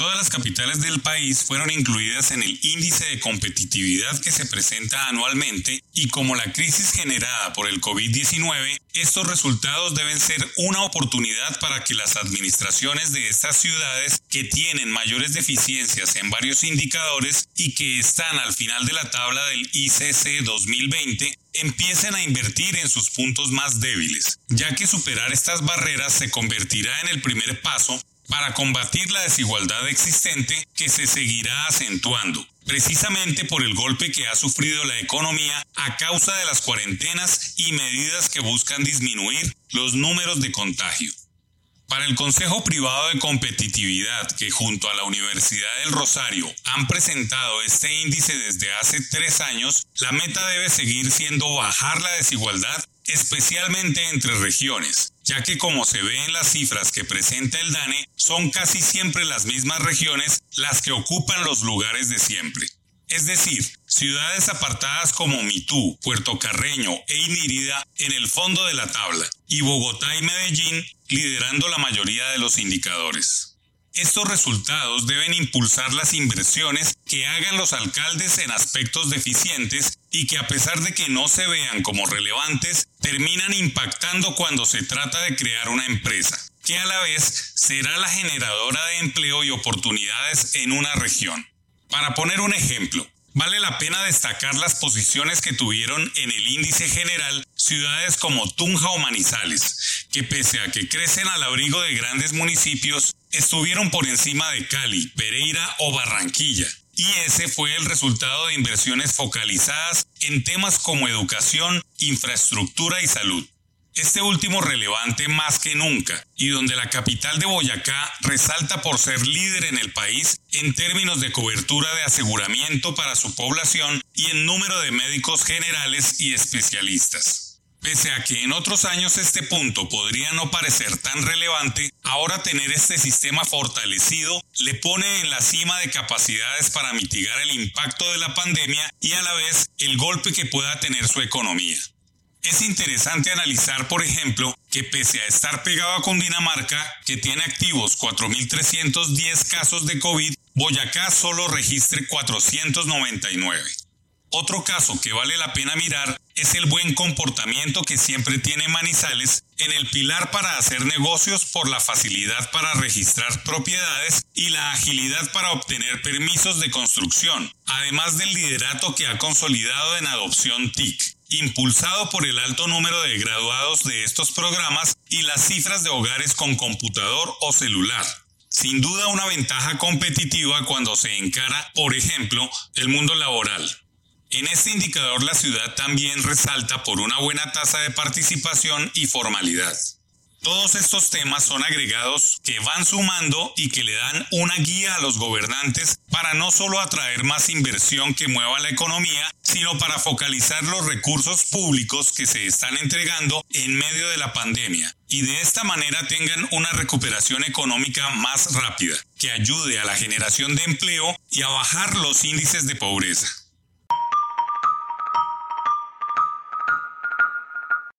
Todas las capitales del país fueron incluidas en el índice de competitividad que se presenta anualmente y como la crisis generada por el COVID-19, estos resultados deben ser una oportunidad para que las administraciones de estas ciudades que tienen mayores deficiencias en varios indicadores y que están al final de la tabla del ICC 2020 empiecen a invertir en sus puntos más débiles, ya que superar estas barreras se convertirá en el primer paso para combatir la desigualdad existente que se seguirá acentuando, precisamente por el golpe que ha sufrido la economía a causa de las cuarentenas y medidas que buscan disminuir los números de contagio. Para el Consejo Privado de Competitividad, que junto a la Universidad del Rosario han presentado este índice desde hace tres años, la meta debe seguir siendo bajar la desigualdad, especialmente entre regiones, ya que como se ve en las cifras que presenta el DANE, son casi siempre las mismas regiones las que ocupan los lugares de siempre. Es decir, ciudades apartadas como Mitú, Puerto Carreño e Inírida en el fondo de la tabla, y Bogotá y Medellín liderando la mayoría de los indicadores. Estos resultados deben impulsar las inversiones que hagan los alcaldes en aspectos deficientes y que a pesar de que no se vean como relevantes, terminan impactando cuando se trata de crear una empresa, que a la vez será la generadora de empleo y oportunidades en una región. Para poner un ejemplo, vale la pena destacar las posiciones que tuvieron en el índice general ciudades como Tunja o Manizales, que pese a que crecen al abrigo de grandes municipios, estuvieron por encima de Cali, Pereira o Barranquilla. Y ese fue el resultado de inversiones focalizadas en temas como educación, infraestructura y salud este último relevante más que nunca, y donde la capital de Boyacá resalta por ser líder en el país en términos de cobertura de aseguramiento para su población y en número de médicos generales y especialistas. Pese a que en otros años este punto podría no parecer tan relevante, ahora tener este sistema fortalecido le pone en la cima de capacidades para mitigar el impacto de la pandemia y a la vez el golpe que pueda tener su economía. Es interesante analizar, por ejemplo, que pese a estar pegado a Cundinamarca, que tiene activos 4.310 casos de COVID, Boyacá solo registre 499. Otro caso que vale la pena mirar es el buen comportamiento que siempre tiene Manizales en el pilar para hacer negocios por la facilidad para registrar propiedades y la agilidad para obtener permisos de construcción, además del liderato que ha consolidado en adopción TIC impulsado por el alto número de graduados de estos programas y las cifras de hogares con computador o celular. Sin duda una ventaja competitiva cuando se encara, por ejemplo, el mundo laboral. En este indicador la ciudad también resalta por una buena tasa de participación y formalidad. Todos estos temas son agregados que van sumando y que le dan una guía a los gobernantes para no solo atraer más inversión que mueva la economía, sino para focalizar los recursos públicos que se están entregando en medio de la pandemia y de esta manera tengan una recuperación económica más rápida, que ayude a la generación de empleo y a bajar los índices de pobreza.